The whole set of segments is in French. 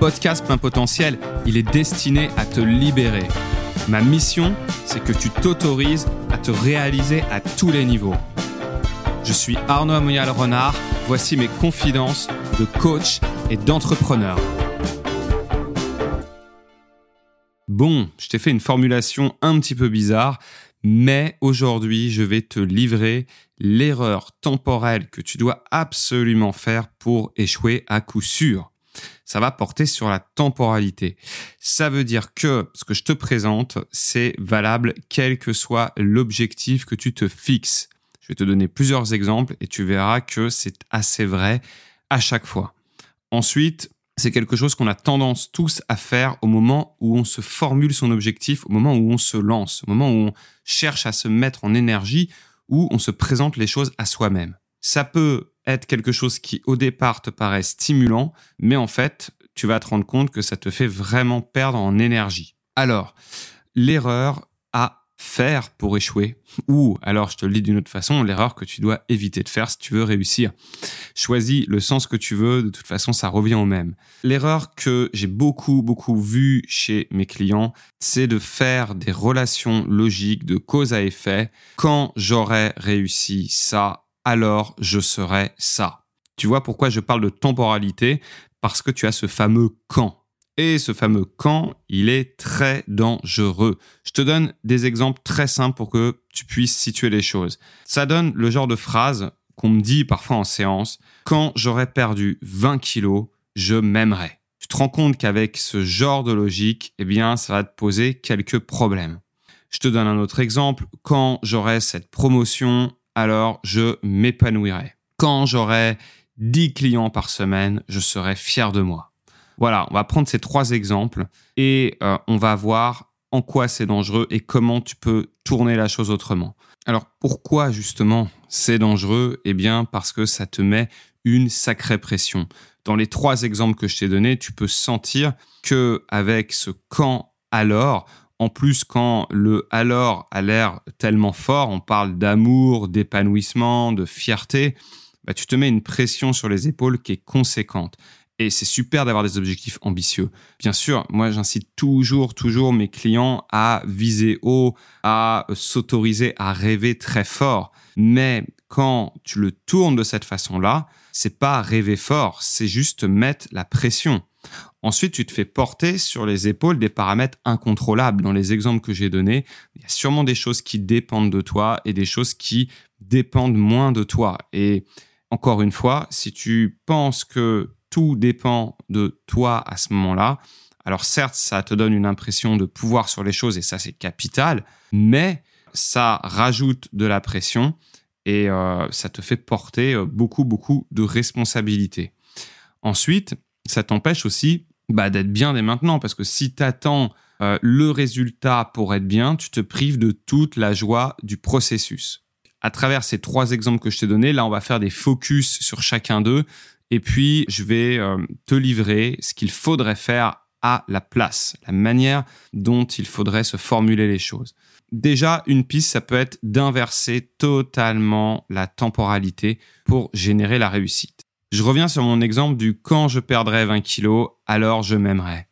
podcast Plein Potentiel, il est destiné à te libérer. Ma mission, c'est que tu t'autorises à te réaliser à tous les niveaux. Je suis Arnaud Amoyal Renard, voici mes confidences de coach et d'entrepreneur. Bon, je t'ai fait une formulation un petit peu bizarre, mais aujourd'hui, je vais te livrer l'erreur temporelle que tu dois absolument faire pour échouer à coup sûr ça va porter sur la temporalité. Ça veut dire que ce que je te présente, c'est valable quel que soit l'objectif que tu te fixes. Je vais te donner plusieurs exemples et tu verras que c'est assez vrai à chaque fois. Ensuite, c'est quelque chose qu'on a tendance tous à faire au moment où on se formule son objectif, au moment où on se lance, au moment où on cherche à se mettre en énergie, où on se présente les choses à soi-même. Ça peut être quelque chose qui au départ te paraît stimulant, mais en fait, tu vas te rendre compte que ça te fait vraiment perdre en énergie. Alors, l'erreur à faire pour échouer, ou alors je te le dis d'une autre façon, l'erreur que tu dois éviter de faire si tu veux réussir. Choisis le sens que tu veux, de toute façon ça revient au même. L'erreur que j'ai beaucoup beaucoup vue chez mes clients, c'est de faire des relations logiques de cause à effet. Quand j'aurai réussi ça, alors je serai ça. Tu vois pourquoi je parle de temporalité? Parce que tu as ce fameux quand. Et ce fameux quand, il est très dangereux. Je te donne des exemples très simples pour que tu puisses situer les choses. Ça donne le genre de phrase qu'on me dit parfois en séance, quand j'aurai perdu 20 kilos, je m'aimerai. Tu te rends compte qu'avec ce genre de logique, eh bien, ça va te poser quelques problèmes. Je te donne un autre exemple. Quand j'aurai cette promotion, alors je m'épanouirai. Quand j'aurai 10 clients par semaine, je serai fier de moi. Voilà, on va prendre ces trois exemples et euh, on va voir en quoi c'est dangereux et comment tu peux tourner la chose autrement. Alors pourquoi justement c'est dangereux? Eh bien parce que ça te met une sacrée pression. Dans les trois exemples que je t'ai donnés, tu peux sentir que avec ce quand alors, en plus, quand le alors a l'air tellement fort, on parle d'amour, d'épanouissement, de fierté, bah, tu te mets une pression sur les épaules qui est conséquente. Et c'est super d'avoir des objectifs ambitieux. Bien sûr, moi j'incite toujours, toujours mes clients à viser haut, à s'autoriser à rêver très fort. Mais quand tu le tournes de cette façon-là, c'est pas rêver fort, c'est juste mettre la pression. Ensuite, tu te fais porter sur les épaules des paramètres incontrôlables. Dans les exemples que j'ai donnés, il y a sûrement des choses qui dépendent de toi et des choses qui dépendent moins de toi. Et encore une fois, si tu penses que tout dépend de toi à ce moment-là, alors certes, ça te donne une impression de pouvoir sur les choses et ça c'est capital, mais ça rajoute de la pression et euh, ça te fait porter euh, beaucoup, beaucoup de responsabilités. Ensuite, ça t'empêche aussi bah, d'être bien dès maintenant, parce que si tu attends euh, le résultat pour être bien, tu te prives de toute la joie du processus. À travers ces trois exemples que je t'ai donnés, là, on va faire des focus sur chacun d'eux, et puis je vais te livrer ce qu'il faudrait faire à la place, la manière dont il faudrait se formuler les choses. Déjà, une piste, ça peut être d'inverser totalement la temporalité pour générer la réussite. Je reviens sur mon exemple du quand je perdrai 20 kilos, alors je m'aimerai.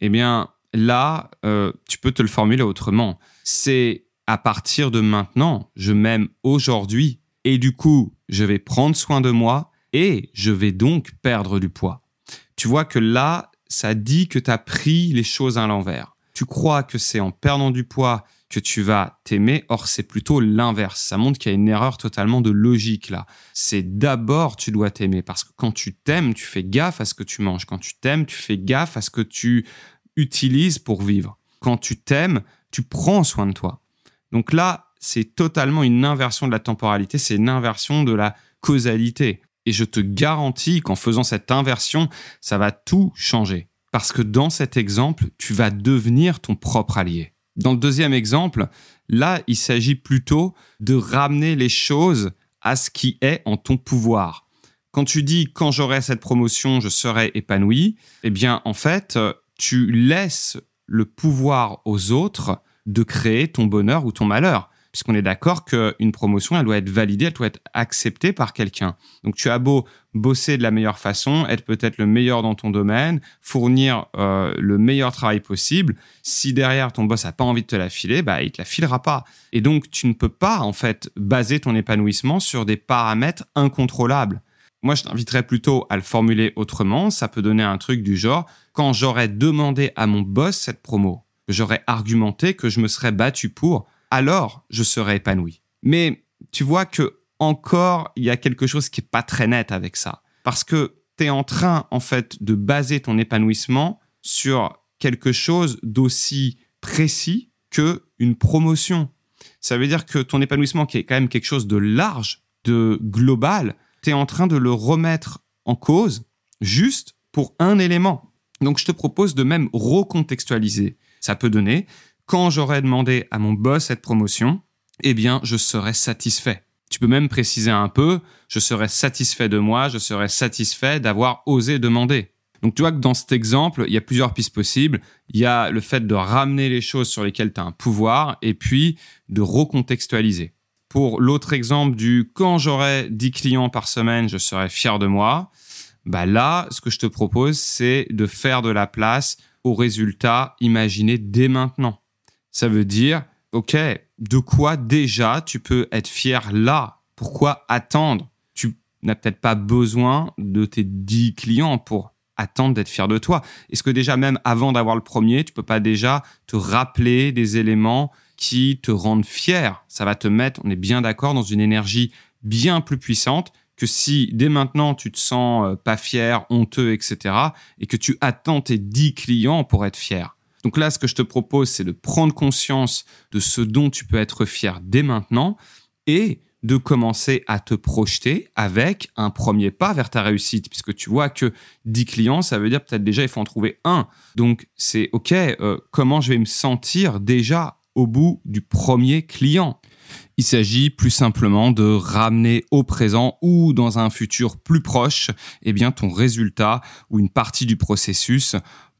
Eh bien, là, euh, tu peux te le formuler autrement. C'est à partir de maintenant, je m'aime aujourd'hui et du coup, je vais prendre soin de moi et je vais donc perdre du poids. Tu vois que là, ça dit que tu as pris les choses à l'envers. Tu crois que c'est en perdant du poids que tu vas t'aimer. Or, c'est plutôt l'inverse. Ça montre qu'il y a une erreur totalement de logique là. C'est d'abord tu dois t'aimer parce que quand tu t'aimes, tu fais gaffe à ce que tu manges. Quand tu t'aimes, tu fais gaffe à ce que tu utilises pour vivre. Quand tu t'aimes, tu prends soin de toi. Donc là, c'est totalement une inversion de la temporalité, c'est une inversion de la causalité. Et je te garantis qu'en faisant cette inversion, ça va tout changer. Parce que dans cet exemple, tu vas devenir ton propre allié. Dans le deuxième exemple, là, il s'agit plutôt de ramener les choses à ce qui est en ton pouvoir. Quand tu dis quand j'aurai cette promotion, je serai épanoui, eh bien, en fait, tu laisses le pouvoir aux autres de créer ton bonheur ou ton malheur. Puisqu'on est d'accord qu'une promotion, elle doit être validée, elle doit être acceptée par quelqu'un. Donc tu as beau bosser de la meilleure façon, être peut-être le meilleur dans ton domaine, fournir euh, le meilleur travail possible. Si derrière ton boss a pas envie de te la filer, bah il te la filera pas. Et donc tu ne peux pas en fait baser ton épanouissement sur des paramètres incontrôlables. Moi, je t'inviterais plutôt à le formuler autrement. Ça peut donner un truc du genre quand j'aurais demandé à mon boss cette promo, j'aurais argumenté que je me serais battu pour, alors je serais épanoui. Mais tu vois que encore, il y a quelque chose qui est pas très net avec ça. Parce que tu es en train, en fait, de baser ton épanouissement sur quelque chose d'aussi précis que une promotion. Ça veut dire que ton épanouissement, qui est quand même quelque chose de large, de global, tu es en train de le remettre en cause juste pour un élément. Donc, je te propose de même recontextualiser. Ça peut donner, quand j'aurais demandé à mon boss cette promotion, eh bien, je serais satisfait. Tu peux même préciser un peu, je serais satisfait de moi, je serais satisfait d'avoir osé demander. Donc tu vois que dans cet exemple, il y a plusieurs pistes possibles. Il y a le fait de ramener les choses sur lesquelles tu as un pouvoir et puis de recontextualiser. Pour l'autre exemple du quand j'aurai 10 clients par semaine, je serai fier de moi. Bah là, ce que je te propose, c'est de faire de la place aux résultats imaginés dès maintenant. Ça veut dire, OK, de quoi déjà tu peux être fier là? Pourquoi attendre? Tu n'as peut-être pas besoin de tes 10 clients pour attendre d'être fier de toi. Est-ce que déjà même avant d'avoir le premier, tu peux pas déjà te rappeler des éléments qui te rendent fier? Ça va te mettre, on est bien d'accord, dans une énergie bien plus puissante que si dès maintenant tu te sens euh, pas fier, honteux, etc., et que tu attends tes 10 clients pour être fier. Donc là, ce que je te propose, c'est de prendre conscience de ce dont tu peux être fier dès maintenant et de commencer à te projeter avec un premier pas vers ta réussite, puisque tu vois que 10 clients, ça veut dire peut-être déjà il faut en trouver un. Donc c'est OK, euh, comment je vais me sentir déjà au bout du premier client? Il s'agit plus simplement de ramener au présent ou dans un futur plus proche eh bien, ton résultat ou une partie du processus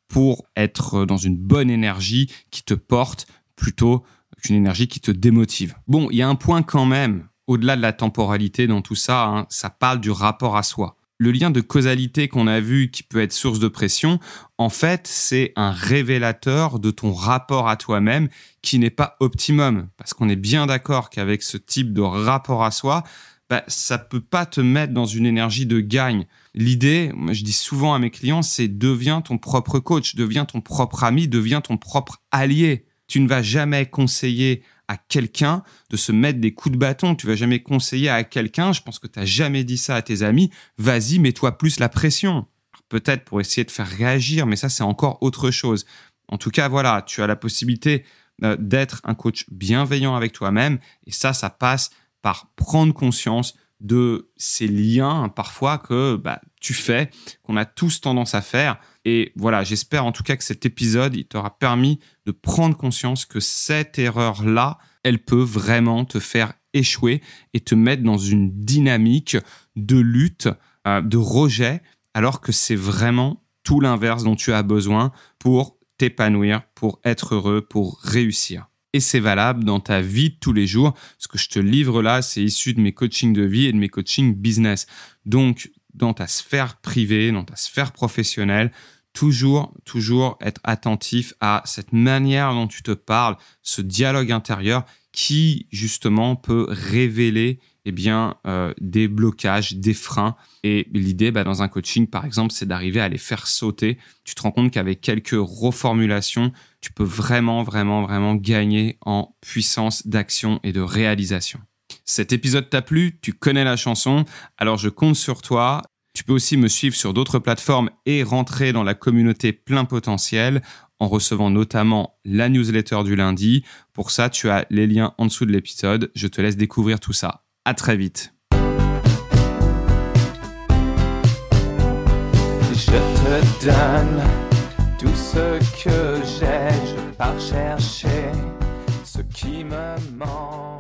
pour être dans une bonne énergie qui te porte plutôt qu'une énergie qui te démotive. Bon, il y a un point quand même, au-delà de la temporalité dans tout ça, hein, ça parle du rapport à soi. Le lien de causalité qu'on a vu qui peut être source de pression, en fait, c'est un révélateur de ton rapport à toi-même qui n'est pas optimum. Parce qu'on est bien d'accord qu'avec ce type de rapport à soi, bah, ça peut pas te mettre dans une énergie de gagne. L'idée, je dis souvent à mes clients, c'est deviens ton propre coach, deviens ton propre ami, deviens ton propre allié. Tu ne vas jamais conseiller à quelqu'un de se mettre des coups de bâton. Tu vas jamais conseiller à quelqu'un, je pense que tu n'as jamais dit ça à tes amis, vas-y, mets-toi plus la pression. Peut-être pour essayer de faire réagir, mais ça, c'est encore autre chose. En tout cas, voilà, tu as la possibilité euh, d'être un coach bienveillant avec toi-même, et ça, ça passe par prendre conscience de ces liens parfois que bah, tu fais, qu'on a tous tendance à faire. Et voilà, j'espère en tout cas que cet épisode, il t'aura permis de prendre conscience que cette erreur-là, elle peut vraiment te faire échouer et te mettre dans une dynamique de lutte, euh, de rejet, alors que c'est vraiment tout l'inverse dont tu as besoin pour t'épanouir, pour être heureux, pour réussir et c'est valable dans ta vie de tous les jours. Ce que je te livre là, c'est issu de mes coachings de vie et de mes coachings business. Donc, dans ta sphère privée, dans ta sphère professionnelle, toujours, toujours être attentif à cette manière dont tu te parles, ce dialogue intérieur qui, justement, peut révéler eh bien, euh, des blocages, des freins. Et l'idée, bah, dans un coaching, par exemple, c'est d'arriver à les faire sauter. Tu te rends compte qu'avec quelques reformulations, tu peux vraiment, vraiment, vraiment gagner en puissance d'action et de réalisation. Cet épisode t'a plu, tu connais la chanson, alors je compte sur toi. Tu peux aussi me suivre sur d'autres plateformes et rentrer dans la communauté plein potentiel en recevant notamment la newsletter du lundi. Pour ça, tu as les liens en dessous de l'épisode. Je te laisse découvrir tout ça. À très vite. Je te donne tout ce que j'ai, je pars chercher ce qui me manque.